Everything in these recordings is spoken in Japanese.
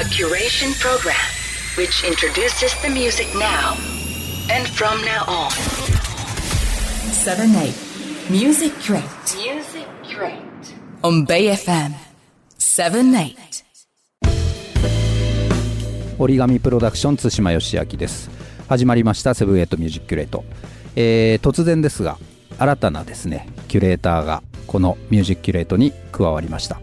A curation program which introduces the music now and from now on. 7 8 musi-curate musi-curate. on Bay FM 7 8 origami PRODUCTIONS 対馬義明です始まりました seven eight musi-curate、えー突然ですが新たなですねキュレーターがこの musi-curate に加わりました、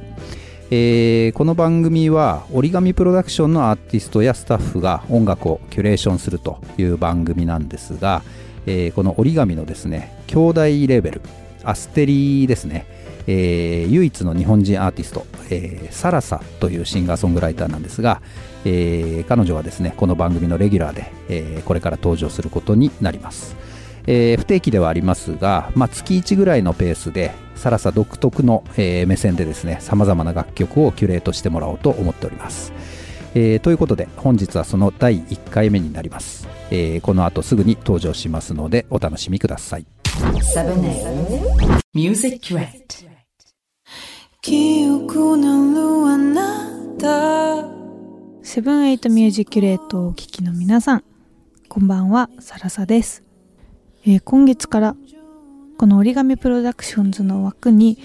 えーこの番組は折り紙プロダクションのアーティストやスタッフが音楽をキュレーションするという番組なんですが、えーこの折り紙のですね兄弟レーベルアステリーですね。えー唯一の日本人アーティスト、えーサラサというシンガーソングライターなんですが、えー彼女はですねこの番組のレギュラーで、えこれから登場することになります、えー不定期ではありますが、まあ、月1ぐらいのペースでサラサ独特の、えー目線でですねさまざまな楽曲をキュレートしてもらおうと思っております。えーということで本日はその第1回目になります、えーこの後すぐに登場しますのでお楽しみください。7 8 Music Crate 記憶なるあなたセブンエイトミュージックレートをお聞きの皆さんこんばんはサラサです、えー今月からこの折り紙プロダクションズの枠に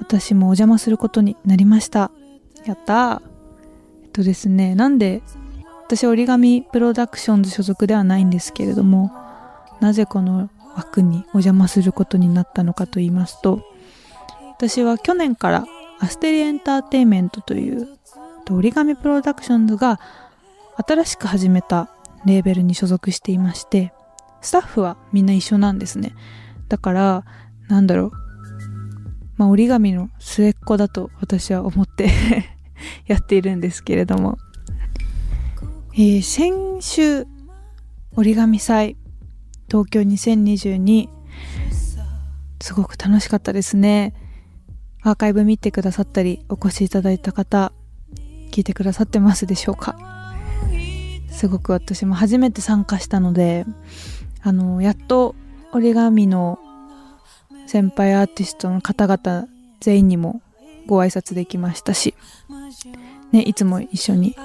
私もお邪魔することになりました。やったー。えっとですねなんで私折り紙プロダクションズ所属ではないんですけれどもなぜこの枠にお邪魔することになったのかと言いますと私は去年からアステリエンターテイメントという折り紙プロダクションズが新しく始めたレーベルに所属していましてスタッフはみんな一緒なんですね。だからなんだろう。まあ折り紙の末っ子だと私は思って やっているんですけれども、えー先週折り紙祭東京2022すごく楽しかったですね。アーカイブ見てくださったりお越しいただいた方聞いてくださってますでしょうか。すごく私も初めて参加したのであのやっと折り紙の先輩アーティストの方々全員にもご挨拶できましたし、ね、いつも一緒に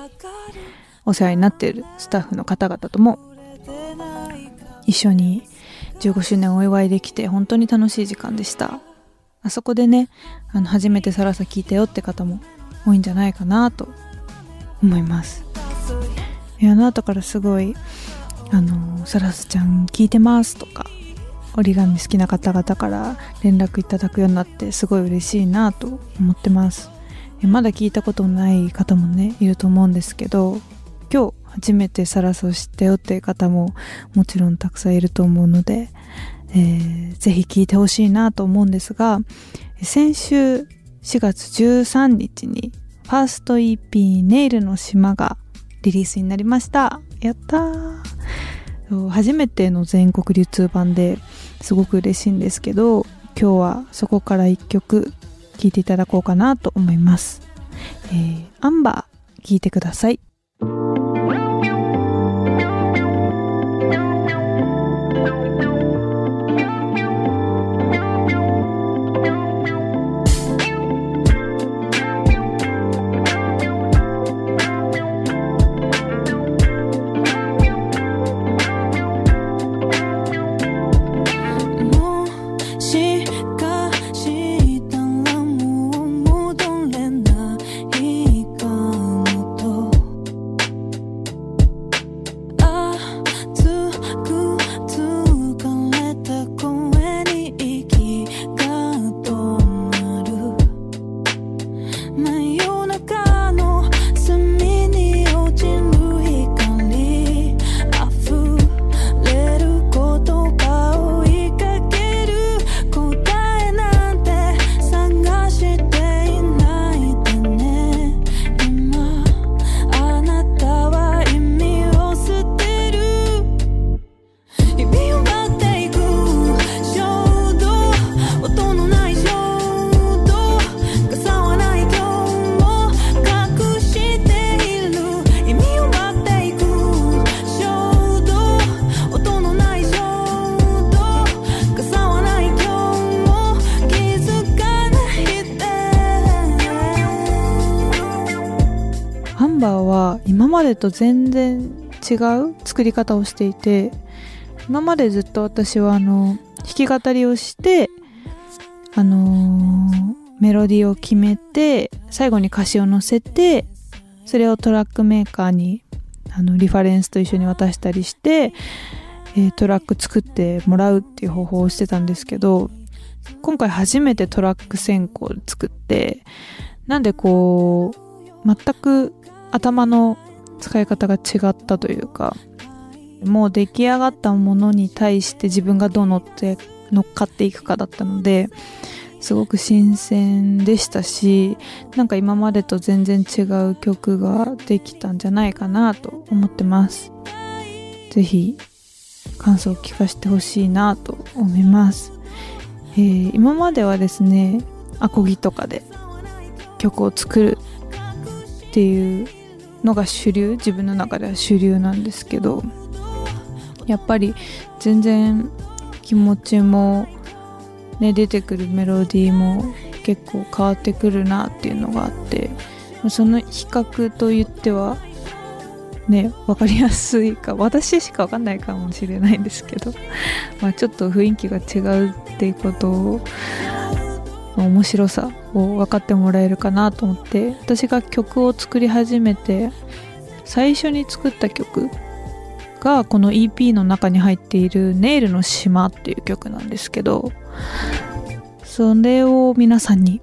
お世話になっているスタッフの方々とも一緒に15周年お祝いできて本当に楽しい時間でした。あそこでねあの初めてサラサ聞いたよって方も多いんじゃないかなと思います。いやあの後からすごい「あのサラサちゃん聞いてます」とか折り紙好きな方々から連絡いただくようになってすごい嬉しいなと思ってます。まだ聞いたことない方もねいると思うんですけど今日初めてサラサを知ったよっていう方ももちろんたくさんいると思うので、えーぜひ聞いてほしいなと思うんですが先週4月13日にファースト EP「ネイルの島」がリリースになりました。やったー。初めての全国流通版ですごく嬉しいんですけど今日はそこから一曲聴いていただこうかなと思います、えーアンバー聴いてください。でと全然違う作り方をしていて今までずっと私はあの弾き語りをしてあのーメロディーを決めて最後に歌詞を載せてそれをトラックメーカーにあのリファレンスと一緒に渡したりして、えートラック作ってもらうっていう方法をしてたんですけど今回初めてトラック選考作ってなんでこう全く頭の使い方が違ったというかもう出来上がったものに対して自分がどう乗って乗っかっていくかだったのですごく新鮮でしたしなんか今までと全然違う曲ができたんじゃないかなと思ってます。ぜひ感想を聞かせてほしいなと思います、えー今まではですねアコギとかで曲を作るっていうのが主流自分の中では主流なんですけどやっぱり全然気持ちもね出てくるメロディーも結構変わってくるなっていうのがあってその比較と言ってはね分かりやすいか私しか分かんないかもしれないんですけど、まあ、ちょっと雰囲気が違うっていうことを面白さを分かってもらえるかなと思って私が曲を作り始めて最初に作った曲がこの EP の中に入っている「ネイルの島」っていう曲なんですけどそれを皆さんに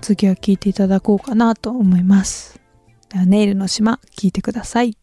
次は聴いていただこうかなと思います。ネイルの島聴いてください。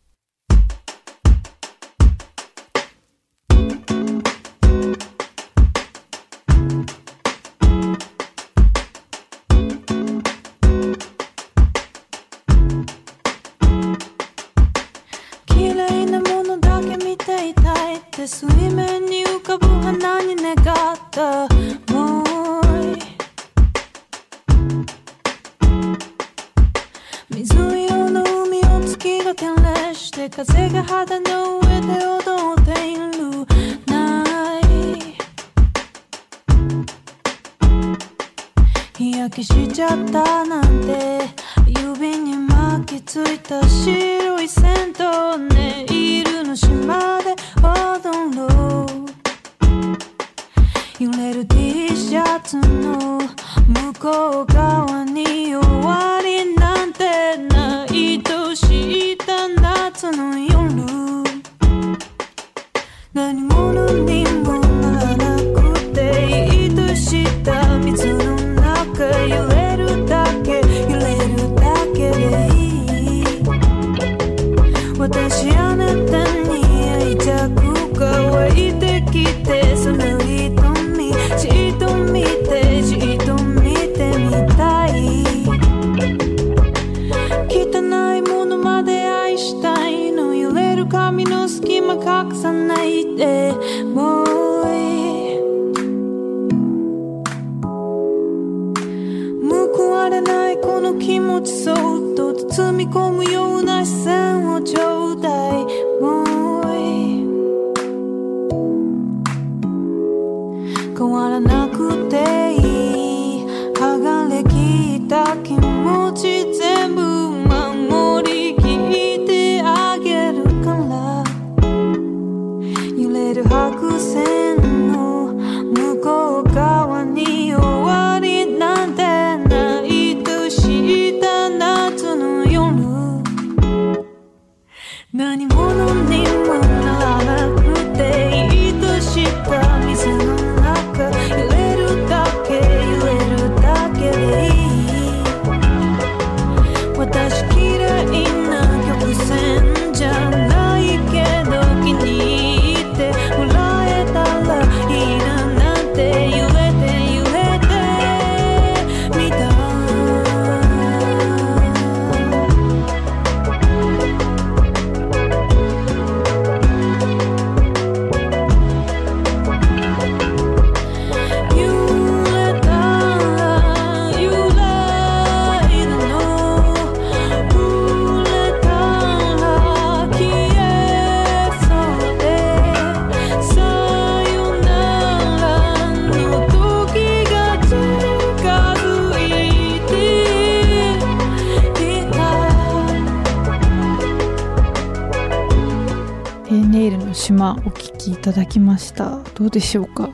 ただきました。どうでしょうか？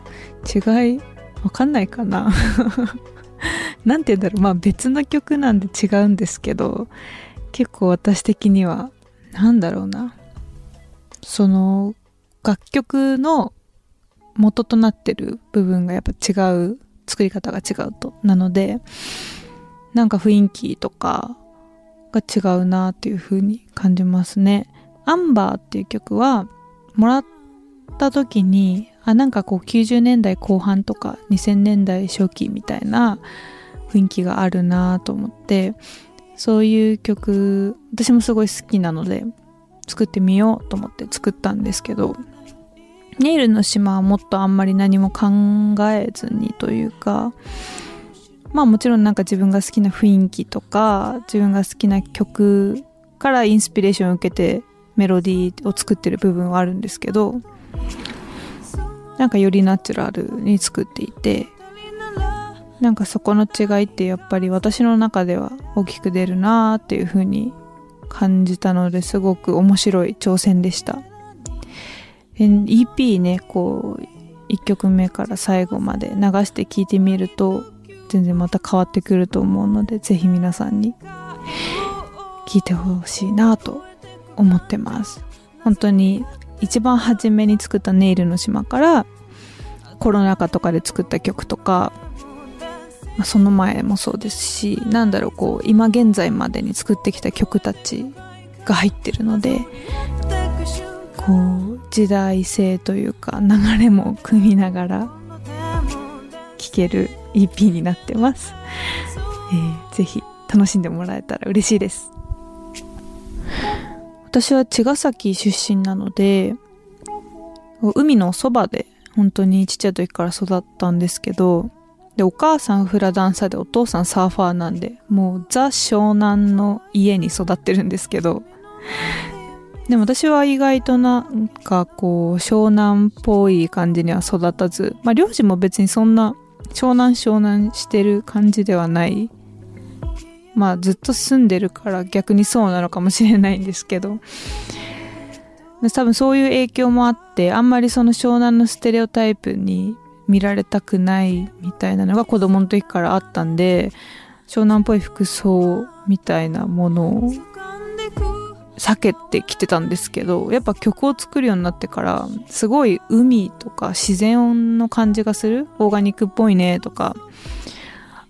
違いわかんないかな？なんて言うんだろう。まあ別の曲なんで違うんですけど結構私的にはなんだろうな。その楽曲の元となってる部分がやっぱ違う作り方が違うと。なのでなんか雰囲気とかが違うなっていう風に感じますね。アンバーっていう曲はもらった時にあなんかこう90年代後半とか2000年代初期みたいな雰囲気があるなと思ってそういう曲私もすごい好きなので作ってみようと思って作ったんですけどネイルの島はもっとあんまり何も考えずにというかまあもちろんなんか自分が好きな雰囲気とか自分が好きな曲からインスピレーションを受けてメロディーを作ってる部分はあるんですけどなんかよりナチュラルに作っていてなんかそこの違いってやっぱり私の中では大きく出るなーっていう風に感じたのですごく面白い挑戦でした。EP ねこう1曲目から最後まで流して聴いてみると全然また変わってくると思うのでぜひ皆さんに聴いてほしいなと思ってます。本当に一番初めに作ったネイルの島からコロナ禍とかで作った曲とか、まあ、その前もそうですしなんだろうこう今現在までに作ってきた曲たちが入ってるのでこう時代性というか流れも組みながら聴ける EP になってます、えー、ぜひ楽しんでもらえたら嬉しいです。私は茅ヶ崎出身なので海のそばで本当にちっちゃい時から育ったんですけどでお母さんフラダンサーでお父さんサーファーなんでもうザ湘南の家に育ってるんですけどでも私は意外となんかこう湘南っぽい感じには育たずまあ両親も別にそんな湘南湘南してる感じではないまあずっと住んでるから逆にそうなのかもしれないんですけど。多分そういう影響もあってあんまりその湘南のステレオタイプに見られたくないみたいなのが子供の時からあったんで湘南っぽい服装みたいなものを避けてきてたんですけどやっぱ曲を作るようになってからすごい海とか自然の感じがする？オーガニックっぽいねとか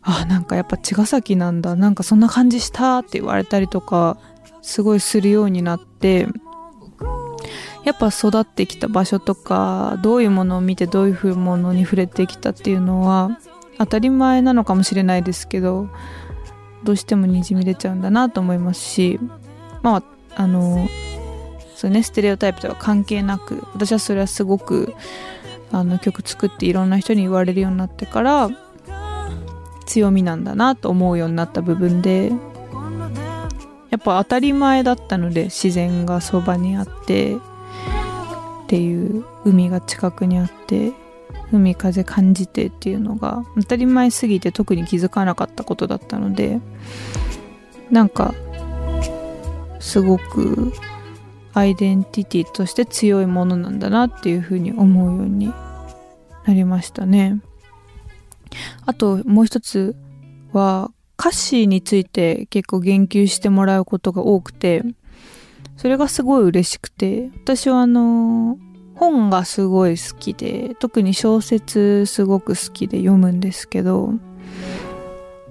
あなんかやっぱ茅ヶ崎なんだ。なんかそんな感じしたって言われたりとかすごいするようになってやっぱ育ってきた場所とかどういうものを見てどういうものに触れてきたっていうのは当たり前なのかもしれないですけどどうしてもにじみ出ちゃうんだなと思いますしまああのそうねステレオタイプとは関係なく私はそれはすごくあの曲作っていろんな人に言われるようになってから強みなんだなと思うようになった部分でやっぱ当たり前だったので自然がそばにあってっていう海が近くにあって海風感じてっていうのが当たり前すぎて特に気づかなかったことだったのでなんかすごくアイデンティティとして強いものなんだなっていうふうに思うようになりましたね。あともう一つは歌詞について結構言及してもらうことが多くてそれがすごい嬉しくて私はあの本がすごい好きで特に小説すごく好きで読むんですけど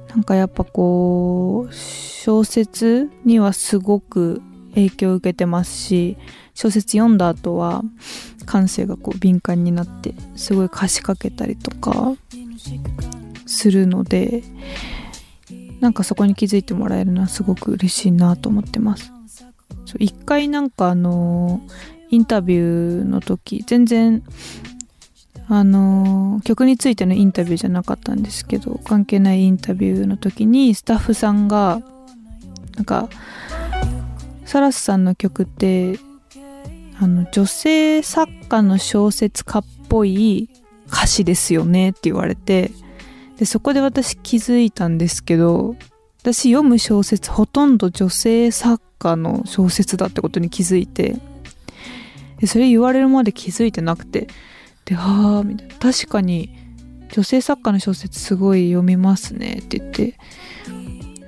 なんかやっぱこう小説にはすごく影響を受けてますし小説読んだ後は感性がこう敏感になってすごい歌詞かけたりとかするのでなんかそこに気づいてもらえるのはすごく嬉しいなと思ってます。一回なんかあのインタビューの時全然あの曲についてのインタビューじゃなかったんですけど関係ないインタビューの時にスタッフさんがなんかサラスさんの曲ってあの女性作家の小説家っぽい歌詞ですよねって言われてでそこで私気づいたんですけど私読む小説ほとんど女性作家の小説だってことに気づいてでそれ言われるまで気づいてなくてでああみたいな。確かに女性作家の小説すごい読みますねって言って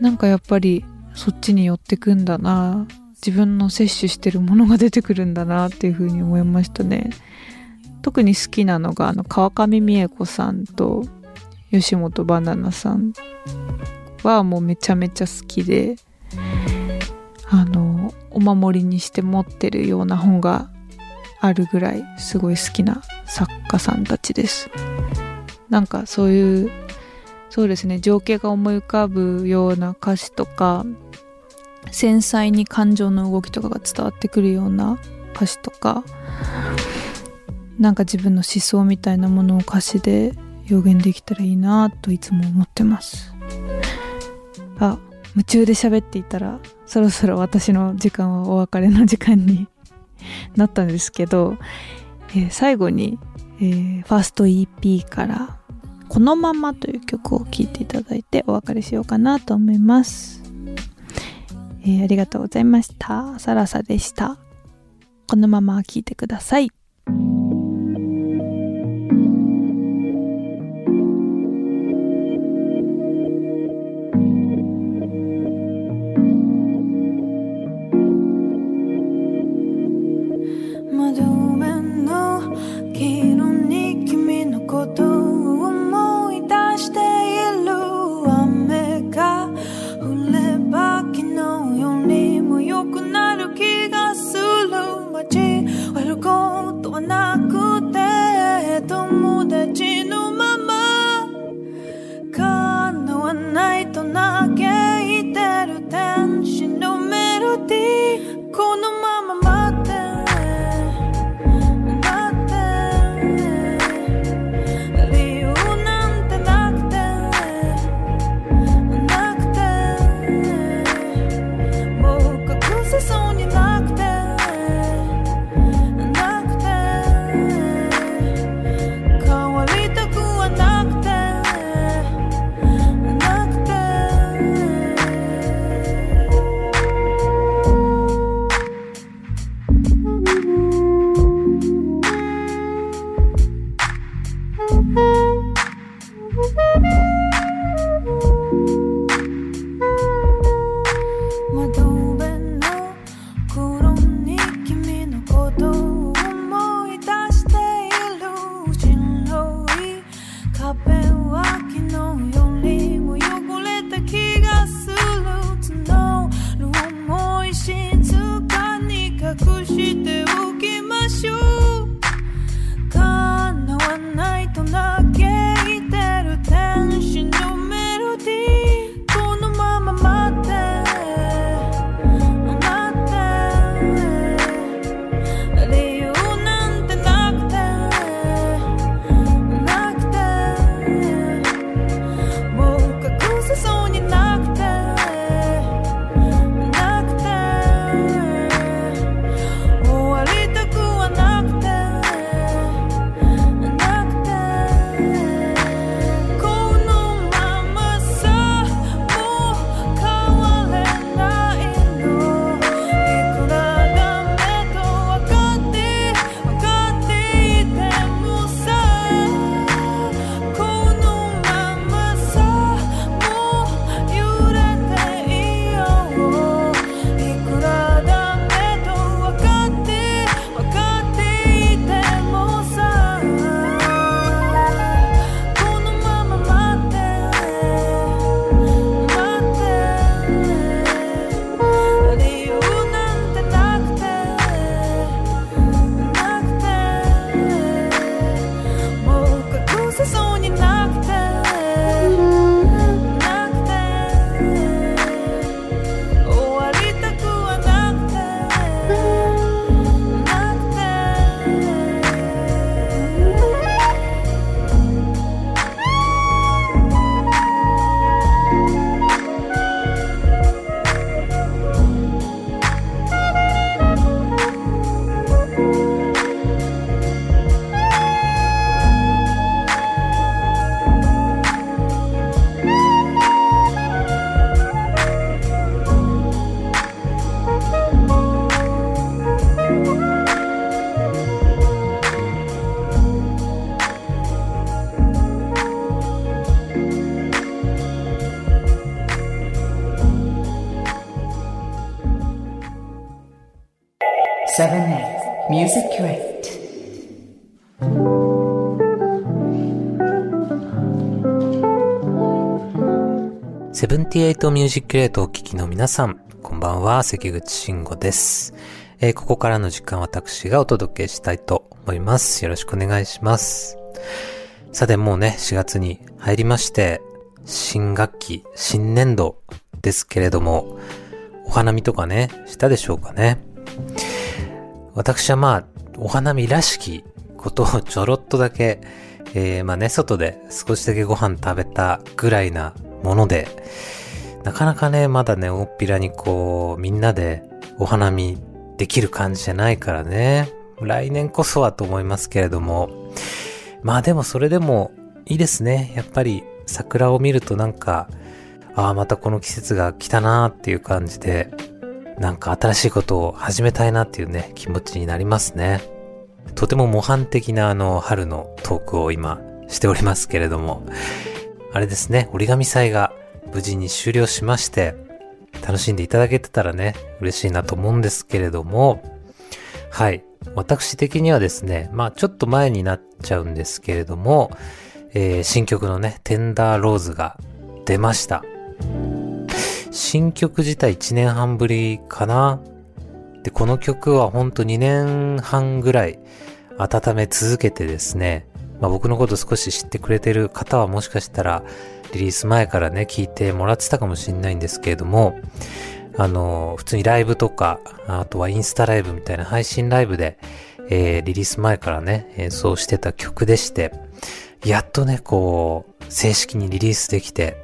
なんかやっぱりそっちに寄ってくんだな。自分の摂取してるものが出てくるんだなっていうふうに思いましたね。特に好きなのがあの川上美恵子さんと吉本バナナさんはもうめちゃめちゃ好きであのお守りにして持ってるような本があるぐらいすごい好きな作家さんたちです。なんかそういうそうですね情景が思い浮かぶような歌詞とか繊細に感情の動きとかが伝わってくるような歌詞とかなんか自分の思想みたいなものを歌詞で表現できたらいいなといつも思ってます。あ夢中で喋っていたらそろそろ私の時間はお別れの時間になったんですけど、えー最後に、えーファースト EP から「このまま」という曲を聴いていただいてお別れしようかなと思います、えーありがとうございました。サラサでした。このまま聴いてください。78ミュージックレートをお聞きの皆さん、こんばんは、関口慎吾です、えー、ここからの時間私がお届けしたいと思います。よろしくお願いします。さてもうね、4月に入りまして、新学期、新年度ですけれども、お花見とかね、したでしょうかね。私はまあ、お花見らしきことをちょろっとだけ、えー、まあね、外で少しだけご飯食べたぐらいなもので、なかなかね、まだね、大っぴらにこう、みんなでお花見できる感じじゃないからね、来年こそはと思いますけれども、まあでもそれでもいいですね。やっぱり桜を見るとなんか、ああ、またこの季節が来たなーっていう感じで、なんか新しいことを始めたいなっていうね、気持ちになりますね。とても模範的なあの春のトークを今しておりますけれども、あれですね、折り紙祭が無事に終了しまして、楽しんでいただけてたらね、嬉しいなと思うんですけれども、はい。私的にはですね、まあちょっと前になっちゃうんですけれども、えー新曲のね、テンダーローズが出ました。新曲自体1年半ぶりかなで、この曲はほんと2年半ぐらい温め続けてですね、まあ僕のこと少し知ってくれてる方はもしかしたらリリース前からね、聞いてもらってたかもしれないんですけれども、あの、普通にライブとか、あとはインスタライブみたいな配信ライブで、えーリリース前からね、演奏してた曲でして、やっとね、こう、正式にリリースできて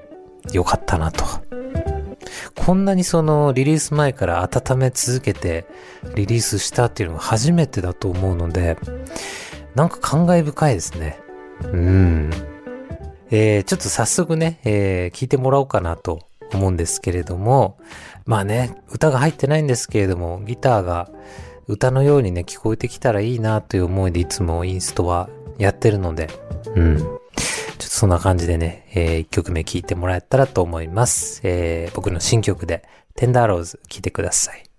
よかったなと。こんなにそのリリース前から温め続けてリリースしたっていうのが初めてだと思うので、なんか感慨深いですね。うん。えー、ちょっと早速ね、えー聞いてもらおうかなと思うんですけれども、まあね、歌が入ってないんですけれども、ギターが歌のようにね、聞こえてきたらいいなという思いでいつもインストはやってるので、うん。ちょっとそんな感じでね、え1曲目聴いてもらえたらと思います。えー僕の新曲で、テンダーローズ聴いてください。「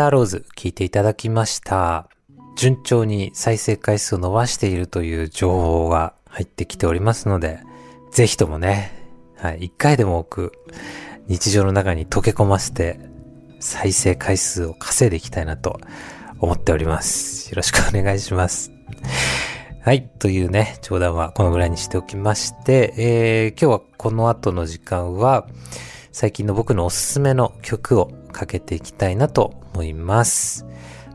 ダーローズ聞いていただきました。順調に再生回数を伸ばしているという情報が入ってきておりますので、ぜひともね、はい、一回でも多く日常の中に溶け込ませて再生回数を稼いでいきたいなと思っております。よろしくお願いします。はい。というね、冗談はこのぐらいにしておきまして、えー、今日はこの後の時間は、最近の僕のおすすめの曲をかけていきたいなと思います。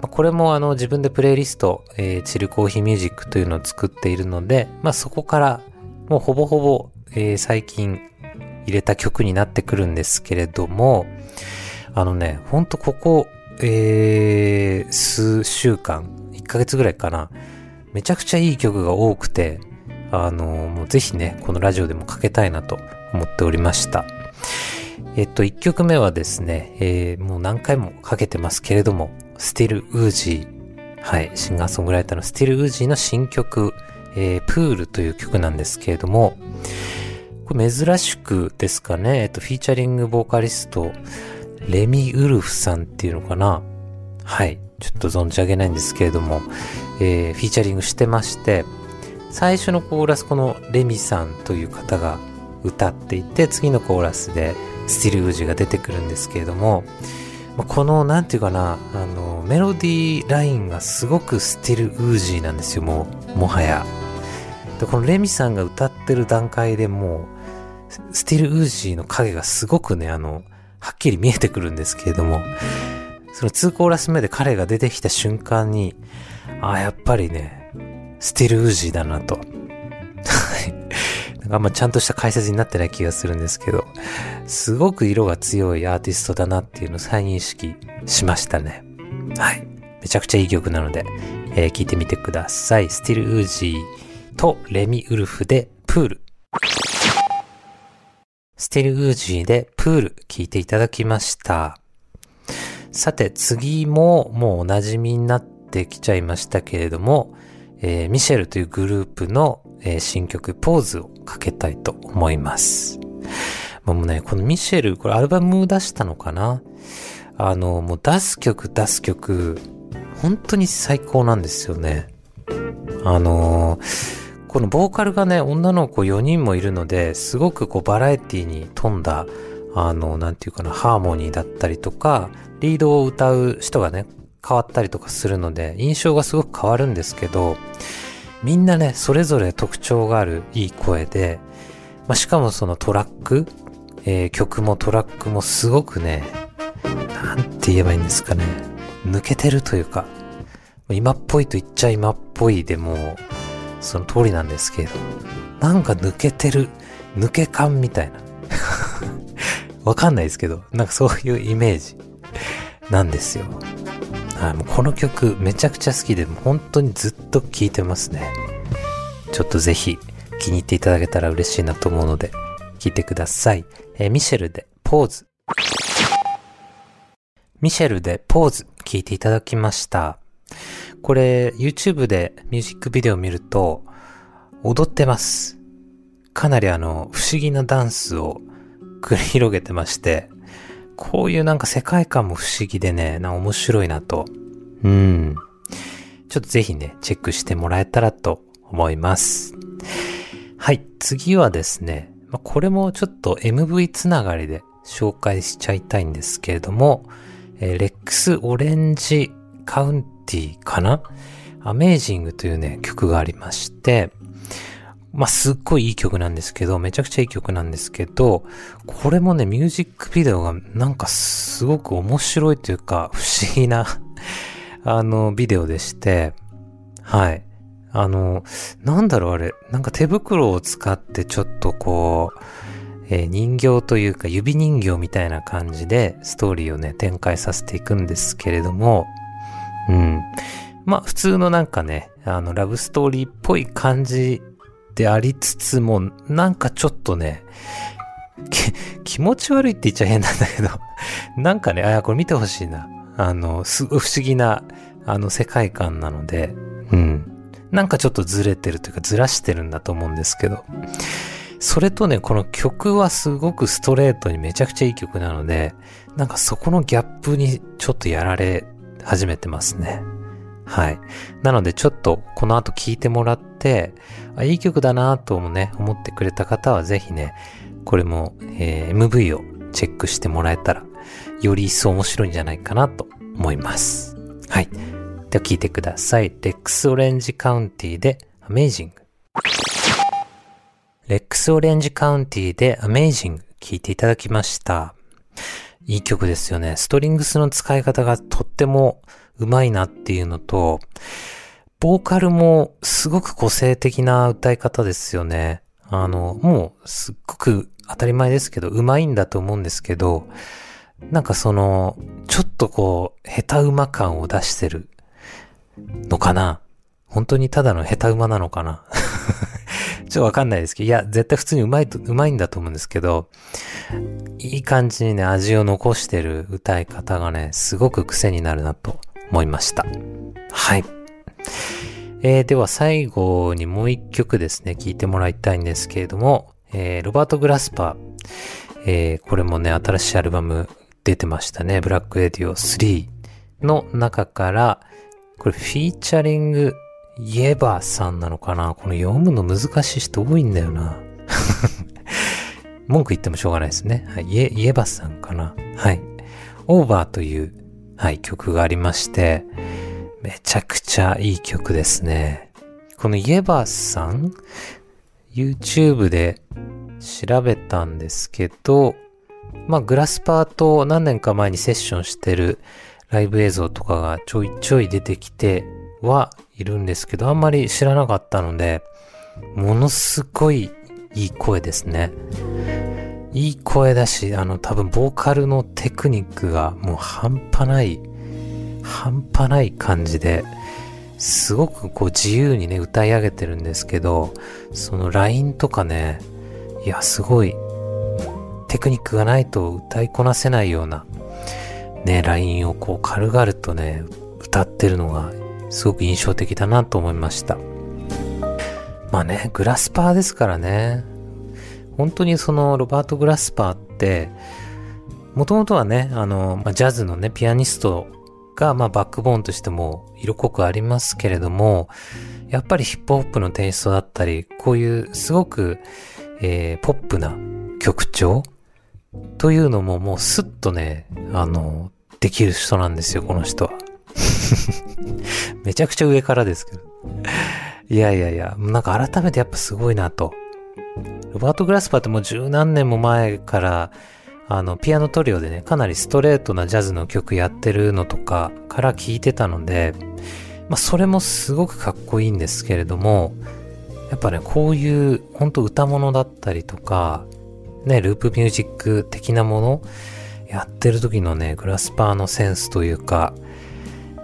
これもあの自分でプレイリスト、えーチルコーヒーミュージックというのを作っているので、まあそこからもうほぼほぼ、えー最近入れた曲になってくるんですけれども、あのね、ほんとここ、えー、数週間、1ヶ月ぐらいかな、めちゃくちゃいい曲が多くて、あのもうぜひね、このラジオでもかけたいなと思っておりました。えっと、1曲目はですね、えーもう何回もかけてますけれども、スティル・ウージー。はい、シンガーソングライターのスティル・ウージーの新曲、えー Pool という曲なんですけれども、これ珍しくですかね、えっと、フィーチャリングボーカリスト、レミ・ウルフさんっていうのかなはい、ちょっと存じ上げないんですけれども、えーフィーチャリングしてまして、最初のコーラスこのレミさんという方が歌っていて、次のコーラスでスティル・ウージーが出てくるんですけれども、この、なんていうかな、あの、メロディーラインがすごくスティル・ウージーなんですよ、もう、もはや。で、このレミさんが歌ってる段階でもう、スティル・ウージーの影がすごくね、あの、はっきり見えてくるんですけれども、その2コーラス目で彼が出てきた瞬間に、ああ、やっぱりね、スティル・ウージーだなと。なんかあんまちゃんとした解説になってない気がするんですけど、すごく色が強いアーティストだなっていうのを再認識しましたね。はい。めちゃくちゃいい曲なので、えー聞いてみてください。スティル・ウージーとレミ・ウルフで Pool。スティル・ウージーでプール聞いていただきました。さて次ももうお馴染みになってきちゃいましたけれども、えーミシェルというグループの、えー新曲ポーズをかけたいと思います。もうね、このミシェル、これアルバム出したのかな？あの、もう出す曲出す曲、本当に最高なんですよね。あのーこのボーカルがね、女の子4人もいるので、すごくこうバラエティに富んだ、あの、なんていうかな、ハーモニーだったりとか、リードを歌う人がね、変わったりとかするので、印象がすごく変わるんですけど、みんなね、それぞれ特徴があるいい声で、まあ、しかもそのトラック、えー曲もトラックもすごくね、なんて言えばいいんですかね、抜けてるというか、今っぽいと言っちゃ今っぽいでも、その通りなんですけど、なんか抜けてる、抜け感みたいな。わかんないですけど、なんかそういうイメージなんですよ。はい、もうこの曲めちゃくちゃ好きで、もう本当にずっと聴いてますね。ちょっとぜひ気に入っていただけたら嬉しいなと思うので、聴いてください。えーミシェルでポーズ。ミシェルでポーズ聴いていただきました。これ YouTube でミュージックビデオ見ると踊ってます。かなりあの不思議なダンスを繰り広げてまして、こういうなんか世界観も不思議でね、な面白いなと。うん。ちょっとぜひね、チェックしてもらえたらと思います。はい、次はですね、ま、これもちょっと MV つながりで紹介しちゃいたいんですけれども、えーレックスオレンジカウンティかな？アメージングというね、曲がありまして、まあ、すっごいいい曲なんですけど、めちゃくちゃいい曲なんですけど、これもね、ミュージックビデオがなんかすごく面白いというか、不思議な あの、ビデオでして、はい。あの、なんだろうあれ、なんか手袋を使ってちょっとこう、えー人形というか指人形みたいな感じでストーリーをね、展開させていくんですけれども、うん。まあ普通のなんかね、あの、ラブストーリーっぽい感じでありつつも、なんかちょっとね、気持ち悪いって言っちゃ変なんだけど、なんかね、あ、これ見てほしいな。あの、すごい不思議な、あの、世界観なので、うん。なんかちょっとずれてるというか、ずらしてるんだと思うんですけど。それとね、この曲はすごくストレートにめちゃくちゃいい曲なので、なんかそこのギャップにちょっとやられ始めてますね。はい。なのでちょっとこの後聴いてもらって、あいい曲だなともね、思ってくれた方はぜひね、これも、えー MV をチェックしてもらえたら、より一層面白いんじゃないかなと思います。はい。では聴いてください。レックスオレンジカウンティで Amazing。レックスオレンジカウンティで Amazing 聴いていただきました。いい曲ですよね。ストリングスの使い方がとってもうまいなっていうのと、ボーカルもすごく個性的な歌い方ですよね。あの、もうすっごく当たり前ですけど、うまいんだと思うんですけど、なんかその、ちょっとこう、下手馬感を出してるのかな？本当にただの下手馬なのかな？ちょっとわかんないですけど、いや、絶対普通にうまいと、うまいんだと思うんですけど、いい感じにね、味を残してる歌い方がね、すごく癖になるなと思いました。はい。えーでは最後にもう一曲ですね、聴いてもらいたいんですけれども、えーロバート・グラスパー、えーこれもね、新しいアルバム出てましたね、ブラック・エディオ3の中から、これフィーチャリング、イエバーさんなのかな？この読むの難しい人多いんだよな。文句言ってもしょうがないですね。はい、イエ、イエバさんかなはい。オーバーという、はい、曲がありまして、めちゃくちゃいい曲ですね。このイエバーさん ?YouTube で調べたんですけど、まあ、グラスパーと何年か前にセッションしてるライブ映像とかがちょいちょい出てきてはいるんですけど、あんまり知らなかったので、ものすごいいい声ですね。いい声だし、あの、多分ボーカルのテクニックがもう半端ない、半端ない感じで、すごくこう自由にね、歌い上げてるんですけど、そのラインとかね、いや、すごい、テクニックがないと歌いこなせないような、ね、ラインをこう軽々とね、歌ってるのが、すごく印象的だなと思いました。まあね、グラスパーですからね。本当にそのロバート・グラスパーって、もともとはね、あの、まあ、ジャズのね、ピアニストが、まあ、バックボーンとしても色濃くありますけれども、やっぱりヒップホップのテイストだったり、こういうすごく、えー、ポップな曲調というのももうスッとね、あの、できる人なんですよ、この人は。めちゃくちゃ上からですけど。いやいやいや、なんか改めてやっぱすごいなと。ロバート・グラスパーってもう十何年も前から、あの、ピアノトリオでね、かなりストレートなジャズの曲やってるのとかから聞いてたので、まあそれもすごくかっこいいんですけれども、やっぱね、こういう本当歌物だったりとか、ね、ループミュージック的なものやってる時のね、グラスパーのセンスというか、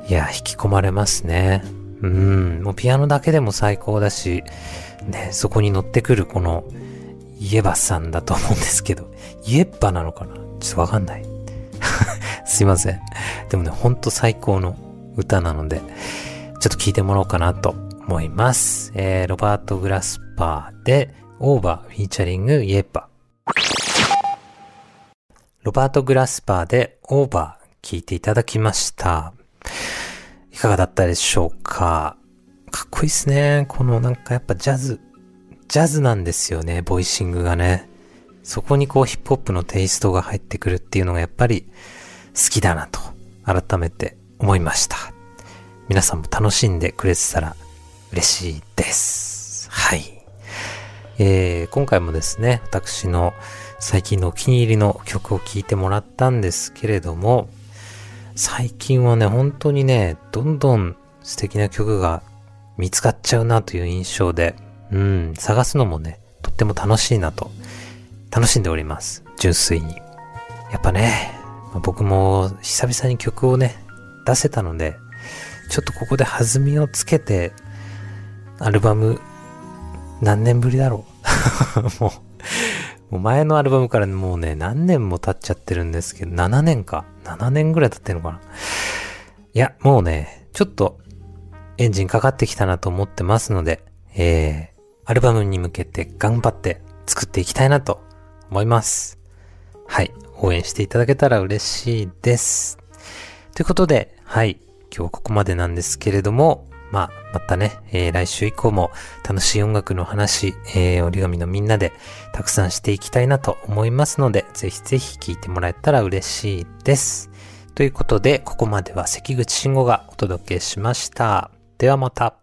いや、引き込まれますね。うん、もうピアノだけでも最高だし、ね、そこに乗ってくるこの、イエバさんだと思うんですけど、イエッバなのかな？ちょっとわかんない。すいません。でもね、ほんと最高の歌なので、ちょっと聞いてもらおうかなと思います。えー、ロバート・グラスパーで、 Over featuring Yebba。ロバート・グラスパーで、オーバー聞いていただきました。いかがだったでしょうか？かっこいいっすね。このなんかやっぱジャズ、ジャズなんですよね、ボイシングがね。そこにこうヒップホップのテイストが入ってくるっていうのがやっぱり好きだなと改めて思いました。皆さんも楽しんでくれてたら嬉しいです。はい。えー、今回もですね、私の最近のお気に入りの曲を聴いてもらったんですけれども、最近はね、本当にね、どんどん素敵な曲が見つかっちゃうなという印象で、うん、探すのもね、とっても楽しいなと、楽しんでおります。純粋に。やっぱね、僕も久々に曲をね、出せたので、ちょっとここで弾みをつけて、アルバム、何年ぶりだろう もう、もう前のアルバムからもうね、何年も経っちゃってるんですけど、7年か。7年ぐらい経ってるのかな。いや、もうね、ちょっと、エンジンかかってきたなと思ってますので、え、アルバムに向けて頑張って作っていきたいなと思います。はい。応援していただけたら嬉しいです。ということで、はい。今日ここまでなんですけれども、まあ、またね、えー来週以降も楽しい音楽の話、えー折り紙のみんなでたくさんしていきたいなと思いますので、ぜひぜひ聞いてもらえたら嬉しいです。ということで、ここまでは関口慎吾がお届けしました。ではまた。